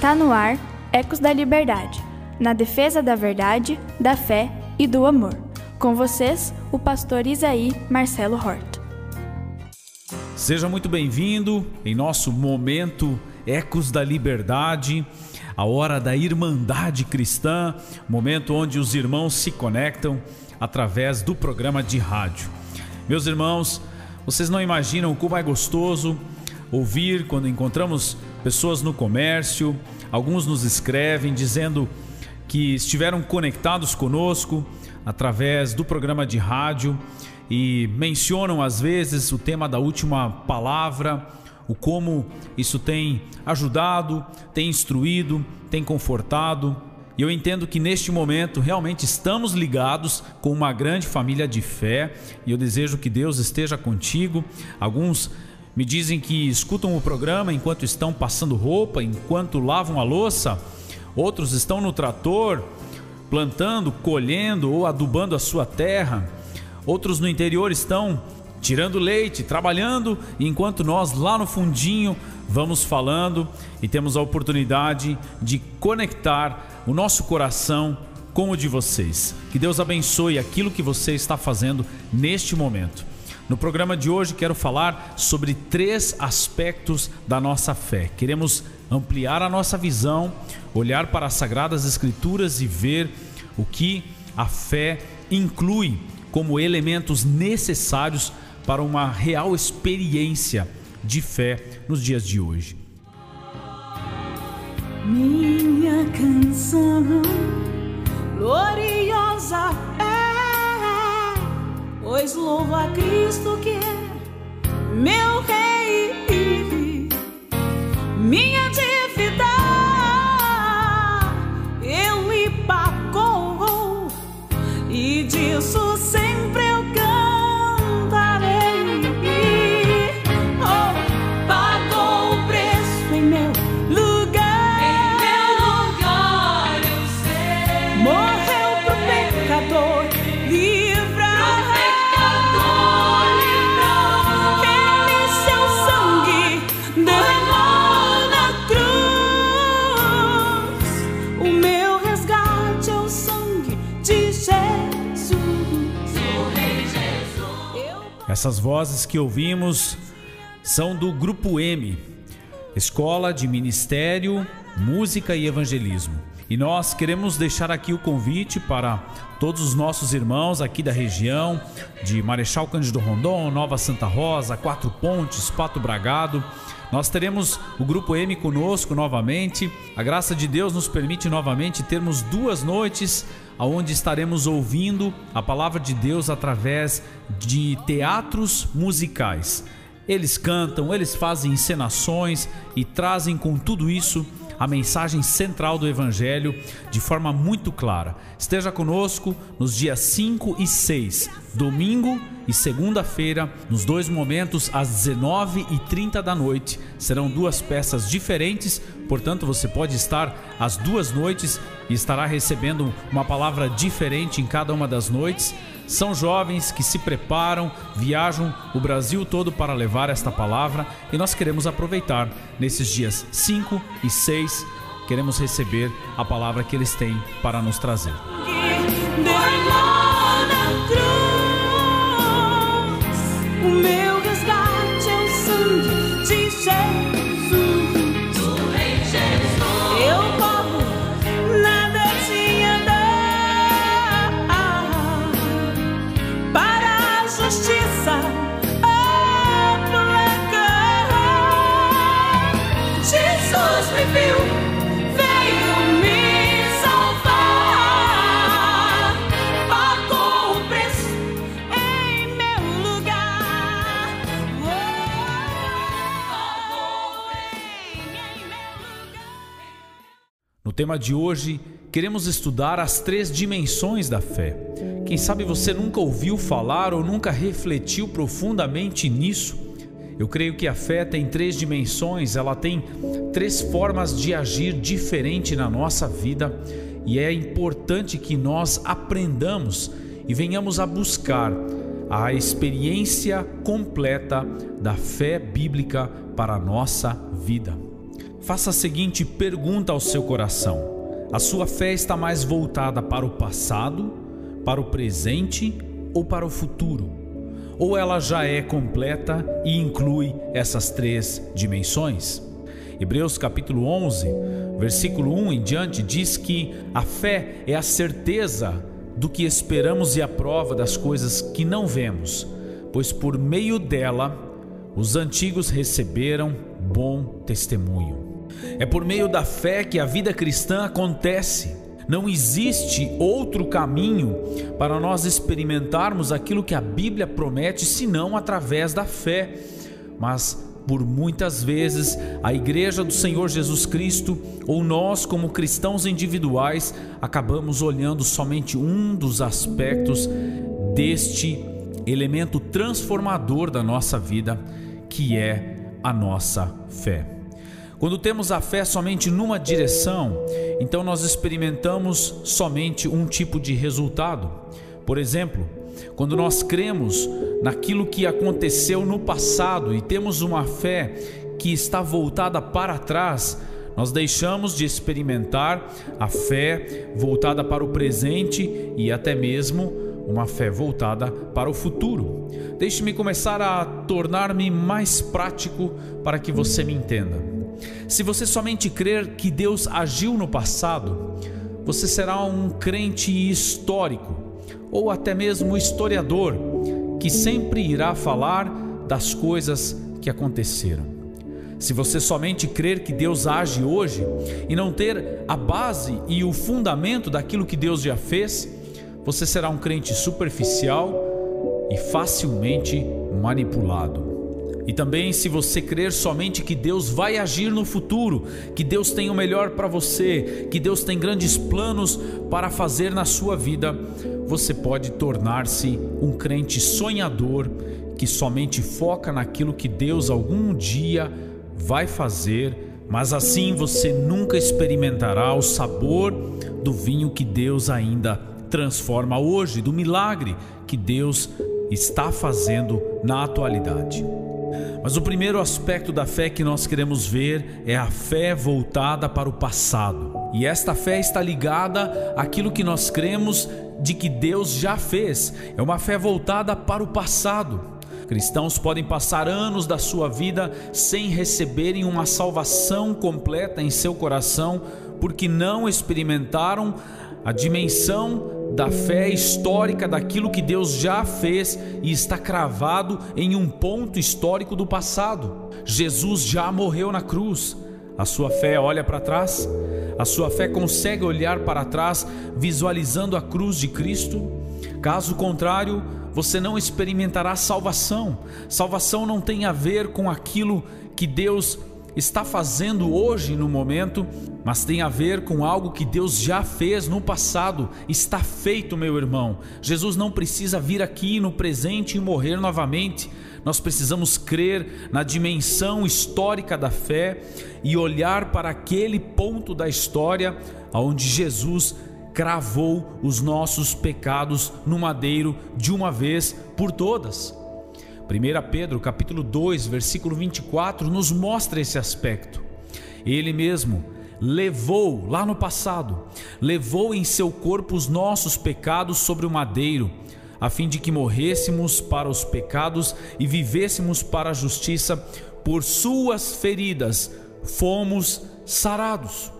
Está no ar Ecos da Liberdade, na defesa da verdade, da fé e do amor. Com vocês, o pastor Isaí Marcelo Horta. Seja muito bem-vindo em nosso momento Ecos da Liberdade, a hora da irmandade cristã, momento onde os irmãos se conectam através do programa de rádio. Meus irmãos, vocês não imaginam como é gostoso ouvir quando encontramos pessoas no comércio, alguns nos escrevem dizendo que estiveram conectados conosco através do programa de rádio e mencionam às vezes o tema da última palavra, o como isso tem ajudado, tem instruído, tem confortado. E eu entendo que neste momento realmente estamos ligados com uma grande família de fé e eu desejo que Deus esteja contigo. Alguns me dizem que escutam o programa enquanto estão passando roupa, enquanto lavam a louça. Outros estão no trator, plantando, colhendo ou adubando a sua terra. Outros no interior estão tirando leite, trabalhando, enquanto nós lá no fundinho vamos falando e temos a oportunidade de conectar o nosso coração com o de vocês. Que Deus abençoe aquilo que você está fazendo neste momento. No programa de hoje quero falar sobre três aspectos da nossa fé. Queremos ampliar a nossa visão, olhar para as sagradas escrituras e ver o que a fé inclui como elementos necessários para uma real experiência de fé nos dias de hoje. Minha canção gloriosa pois louvo a Cristo que é meu Rei, minha dívida Essas vozes que ouvimos são do Grupo M, Escola de Ministério, Música e Evangelismo. E nós queremos deixar aqui o convite para todos os nossos irmãos aqui da região de Marechal Cândido Rondon, Nova Santa Rosa, Quatro Pontes, Pato Bragado. Nós teremos o Grupo M conosco novamente. A graça de Deus nos permite novamente termos duas noites onde estaremos ouvindo a palavra de Deus através de teatros musicais. Eles cantam, eles fazem encenações e trazem com tudo isso a mensagem central do Evangelho de forma muito clara. Esteja conosco nos dias 5 e 6, domingo e segunda-feira, nos dois momentos, às 19h30 da noite. Serão duas peças diferentes, portanto, você pode estar às duas noites e estará recebendo uma palavra diferente em cada uma das noites. São jovens que se preparam, viajam o Brasil todo para levar esta palavra e nós queremos aproveitar nesses dias 5 e 6. Queremos receber a palavra que eles têm para nos trazer. meu resgate é o sangue tema de hoje, queremos estudar as três dimensões da fé. Quem sabe você nunca ouviu falar ou nunca refletiu profundamente nisso? Eu creio que a fé tem três dimensões, ela tem três formas de agir diferente na nossa vida e é importante que nós aprendamos e venhamos a buscar a experiência completa da fé bíblica para a nossa vida. Faça a seguinte pergunta ao seu coração: a sua fé está mais voltada para o passado, para o presente ou para o futuro? Ou ela já é completa e inclui essas três dimensões? Hebreus capítulo 11, versículo 1 em diante diz que a fé é a certeza do que esperamos e a prova das coisas que não vemos, pois por meio dela os antigos receberam bom testemunho. É por meio da fé que a vida cristã acontece. Não existe outro caminho para nós experimentarmos aquilo que a Bíblia promete senão através da fé. Mas por muitas vezes a Igreja do Senhor Jesus Cristo ou nós, como cristãos individuais, acabamos olhando somente um dos aspectos deste elemento transformador da nossa vida, que é a nossa fé. Quando temos a fé somente numa direção, então nós experimentamos somente um tipo de resultado. Por exemplo, quando nós cremos naquilo que aconteceu no passado e temos uma fé que está voltada para trás, nós deixamos de experimentar a fé voltada para o presente e até mesmo uma fé voltada para o futuro. Deixe-me começar a tornar-me mais prático para que você me entenda. Se você somente crer que Deus agiu no passado, você será um crente histórico ou até mesmo historiador que sempre irá falar das coisas que aconteceram. Se você somente crer que Deus age hoje e não ter a base e o fundamento daquilo que Deus já fez, você será um crente superficial e facilmente manipulado. E também, se você crer somente que Deus vai agir no futuro, que Deus tem o melhor para você, que Deus tem grandes planos para fazer na sua vida, você pode tornar-se um crente sonhador que somente foca naquilo que Deus algum dia vai fazer, mas assim você nunca experimentará o sabor do vinho que Deus ainda transforma hoje, do milagre que Deus está fazendo na atualidade. Mas o primeiro aspecto da fé que nós queremos ver é a fé voltada para o passado. E esta fé está ligada àquilo que nós cremos de que Deus já fez. É uma fé voltada para o passado. Cristãos podem passar anos da sua vida sem receberem uma salvação completa em seu coração porque não experimentaram a dimensão da fé histórica daquilo que Deus já fez e está cravado em um ponto histórico do passado. Jesus já morreu na cruz. A sua fé olha para trás? A sua fé consegue olhar para trás visualizando a cruz de Cristo? Caso contrário, você não experimentará salvação. Salvação não tem a ver com aquilo que Deus está fazendo hoje no momento, mas tem a ver com algo que Deus já fez no passado. Está feito, meu irmão. Jesus não precisa vir aqui no presente e morrer novamente. Nós precisamos crer na dimensão histórica da fé e olhar para aquele ponto da história onde Jesus cravou os nossos pecados no madeiro de uma vez por todas. 1 Pedro capítulo 2, versículo 24 nos mostra esse aspecto. Ele mesmo levou lá no passado, levou em seu corpo os nossos pecados sobre o madeiro, a fim de que morrêssemos para os pecados e vivêssemos para a justiça, por suas feridas fomos sarados.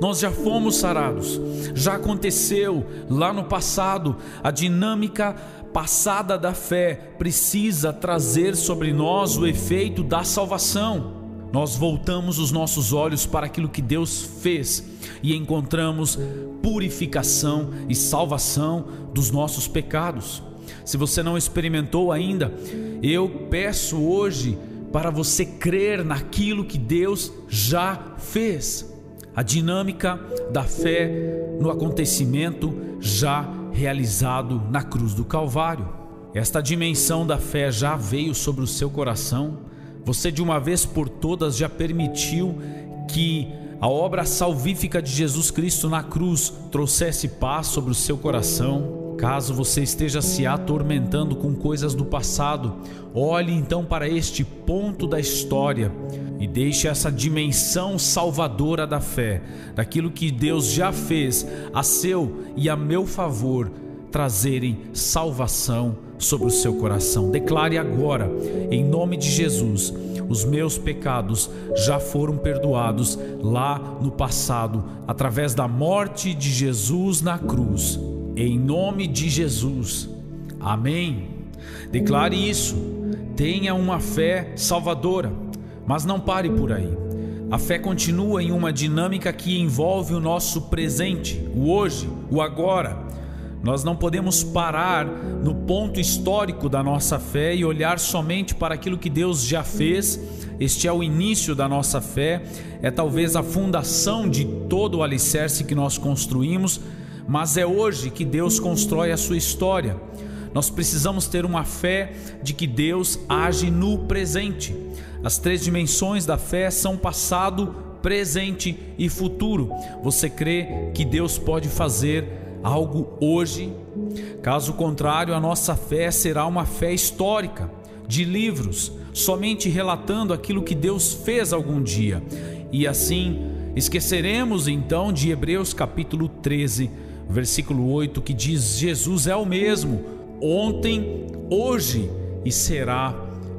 Nós já fomos sarados, já aconteceu lá no passado, a dinâmica passada da fé precisa trazer sobre nós o efeito da salvação. Nós voltamos os nossos olhos para aquilo que Deus fez e encontramos purificação e salvação dos nossos pecados. Se você não experimentou ainda, eu peço hoje para você crer naquilo que Deus já fez. A dinâmica da fé no acontecimento já realizado na cruz do Calvário. Esta dimensão da fé já veio sobre o seu coração. Você de uma vez por todas já permitiu que a obra salvífica de Jesus Cristo na cruz trouxesse paz sobre o seu coração. Caso você esteja se atormentando com coisas do passado, olhe então para este ponto da história e deixe essa dimensão salvadora da fé, daquilo que Deus já fez a seu e a meu favor, trazerem salvação sobre o seu coração. Declare agora, em nome de Jesus, os meus pecados já foram perdoados lá no passado, através da morte de Jesus na cruz. Em nome de Jesus. Amém. Declare isso. Tenha uma fé salvadora, mas não pare por aí. A fé continua em uma dinâmica que envolve o nosso presente, o hoje, o agora. Nós não podemos parar no ponto histórico da nossa fé e olhar somente para aquilo que Deus já fez. Este é o início da nossa fé, é talvez a fundação de todo o alicerce que nós construímos, mas é hoje que Deus constrói a sua história. Nós precisamos ter uma fé de que Deus age no presente. As três dimensões da fé são passado, presente e futuro. Você crê que Deus pode fazer algo hoje? Caso contrário, a nossa fé será uma fé histórica, de livros, somente relatando aquilo que Deus fez algum dia. E assim, esqueceremos então de Hebreus capítulo 13, versículo 8, que diz: Jesus é o mesmo, ontem, hoje e será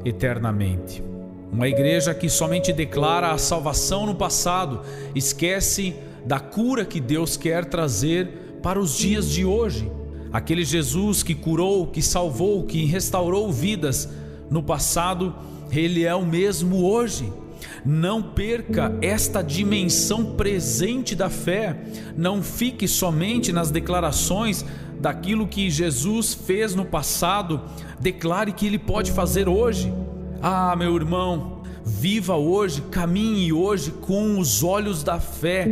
eternamente. Uma igreja que somente declara a salvação no passado, esquece da cura que Deus quer trazer para os dias de hoje. Aquele Jesus que curou, que salvou, que restaurou vidas no passado, ele é o mesmo hoje. Não perca esta dimensão presente da fé. Não fique somente nas declarações daquilo que Jesus fez no passado. Declare que ele pode fazer hoje. Ah, meu irmão, viva hoje, caminhe hoje com os olhos da fé,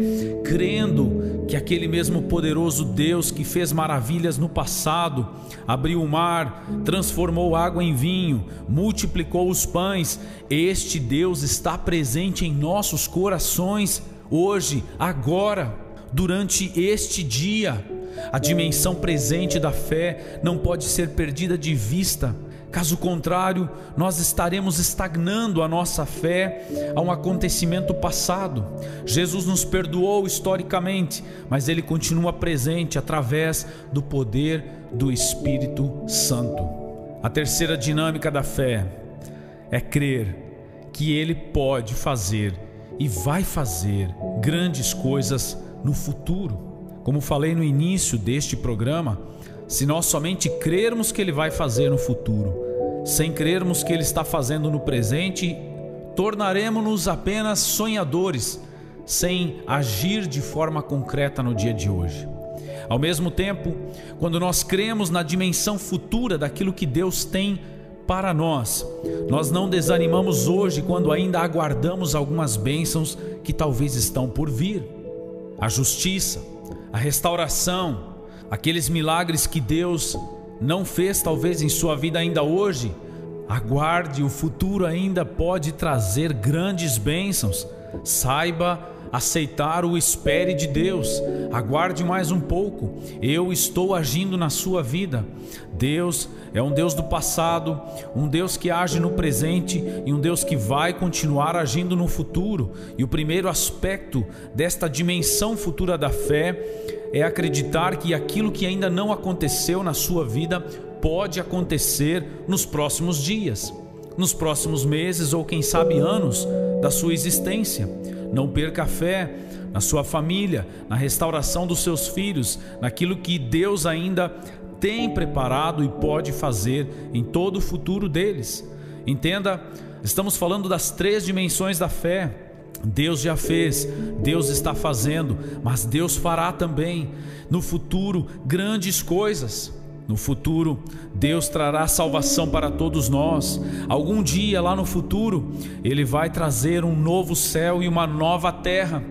crendo que aquele mesmo poderoso Deus que fez maravilhas no passado, abriu o mar, transformou água em vinho, multiplicou os pães, este Deus está presente em nossos corações hoje, agora, durante este dia. A dimensão presente da fé não pode ser perdida de vista. Caso contrário, nós estaremos estagnando a nossa fé a um acontecimento passado. Jesus nos perdoou historicamente, mas ele continua presente através do poder do Espírito Santo. A terceira dinâmica da fé é crer que ele pode fazer e vai fazer grandes coisas no futuro. Como falei no início deste programa, se nós somente crermos que Ele vai fazer no futuro, sem crermos que Ele está fazendo no presente, tornaremos-nos apenas sonhadores, sem agir de forma concreta no dia de hoje. Ao mesmo tempo, quando nós cremos na dimensão futura daquilo que Deus tem para nós, nós não desanimamos hoje quando ainda aguardamos algumas bênçãos que talvez estão por vir. A justiça, a restauração, aqueles milagres que Deus não fez talvez em sua vida ainda hoje, aguarde, o futuro ainda pode trazer grandes bênçãos. Saiba aceitar o espere de Deus. Aguarde mais um pouco. Eu estou agindo na sua vida. Deus é um Deus do passado, um Deus que age no presente e um Deus que vai continuar agindo no futuro. E o primeiro aspecto desta dimensão futura da fé é acreditar que aquilo que ainda não aconteceu na sua vida pode acontecer nos próximos dias, nos próximos meses ou quem sabe anos da sua existência. Não perca a fé na sua família, na restauração dos seus filhos, naquilo que Deus ainda tem preparado e pode fazer em todo o futuro deles. Entenda, estamos falando das três dimensões da fé Deus já fez, Deus está fazendo, mas Deus fará também no futuro grandes coisas. No futuro, Deus trará salvação para todos nós. Algum dia lá no futuro, Ele vai trazer um novo céu e uma nova terra.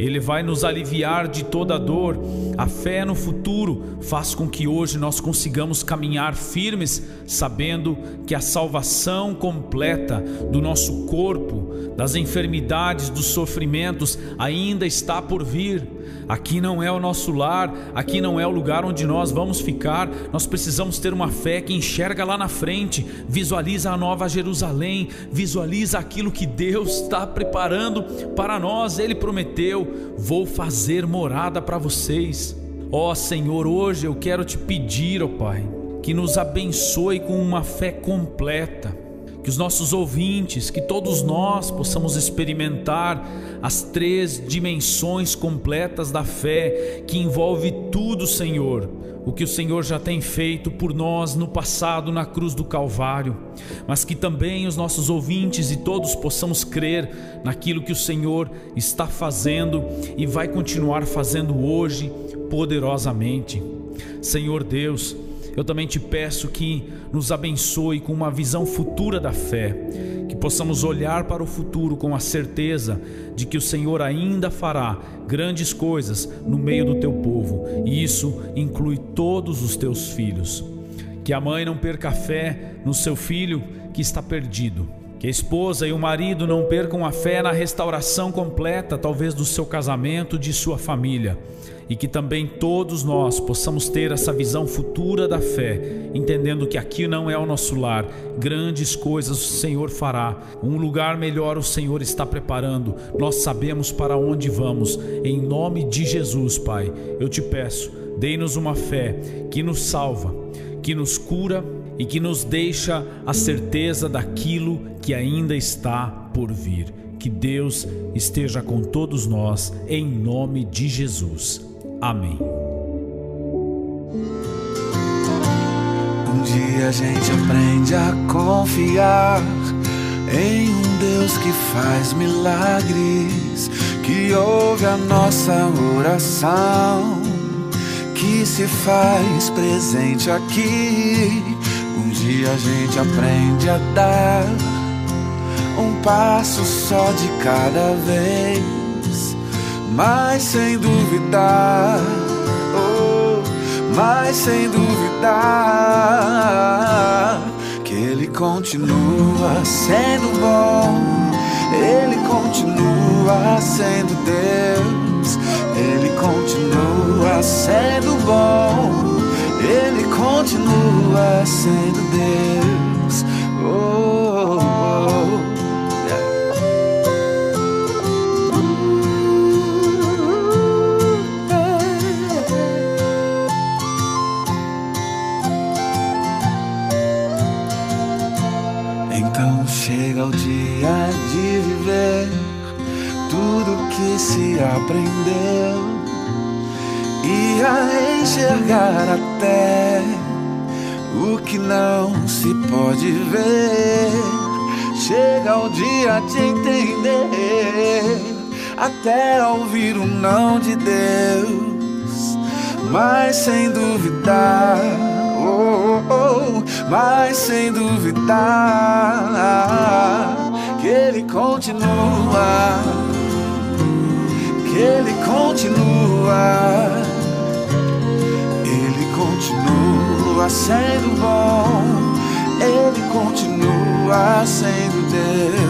Ele vai nos aliviar de toda dor. A fé no futuro faz com que hoje nós consigamos caminhar firmes, sabendo que a salvação completa do nosso corpo, das enfermidades, dos sofrimentos ainda está por vir Aqui não é o nosso lar, aqui não é o lugar onde nós vamos ficar. Nós precisamos ter uma fé que enxerga lá na frente, visualiza a nova Jerusalém, visualiza aquilo que Deus está preparando para nós. Ele prometeu: Vou fazer morada para vocês. Ó Senhor, hoje eu quero te pedir, ó Pai, que nos abençoe com uma fé completa que os nossos ouvintes, que todos nós possamos experimentar as três dimensões completas da fé, que envolve tudo, Senhor, o que o Senhor já tem feito por nós no passado na cruz do Calvário, mas que também os nossos ouvintes e todos possamos crer naquilo que o Senhor está fazendo e vai continuar fazendo hoje poderosamente. Senhor Deus, eu também te peço que nos abençoe com uma visão futura da fé, que possamos olhar para o futuro com a certeza de que o Senhor ainda fará grandes coisas no meio do teu povo, e isso inclui todos os teus filhos. Que a mãe não perca a fé no seu filho que está perdido. Que a esposa e o marido não percam a fé na restauração completa, talvez do seu casamento, de sua família e que também todos nós possamos ter essa visão futura da fé, entendendo que aqui não é o nosso lar, grandes coisas o Senhor fará, um lugar melhor o Senhor está preparando, nós sabemos para onde vamos, em nome de Jesus, Pai, eu te peço, dê-nos uma fé que nos salva, que nos cura e que nos deixa a certeza daquilo que ainda está por vir. Que Deus esteja com todos nós, em nome de Jesus. Amém. Um dia a gente aprende a confiar em um Deus que faz milagres, que ouve a nossa oração, que se faz presente aqui. Um dia a gente aprende a dar um passo só de cada vez mas sem duvidar, oh, mas sem duvidar que Ele continua sendo bom, Ele continua sendo Deus, Ele continua sendo bom, Ele continua sendo de entender, até ouvir o não de Deus, mas sem duvidar, oh, oh, mas sem duvidar que Ele continua ele continua, Ele continua sendo bom, Ele continua sendo Deus,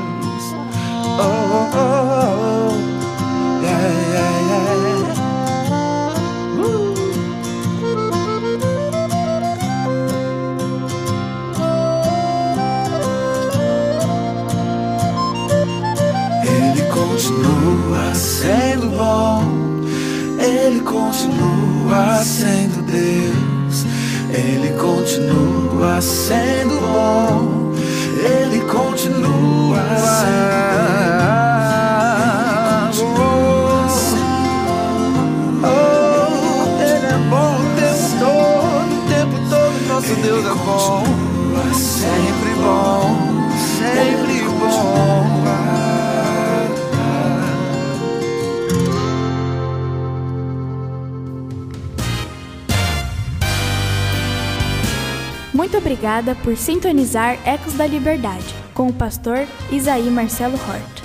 Obrigada por sintonizar Ecos da Liberdade com o pastor Isaí Marcelo Hort.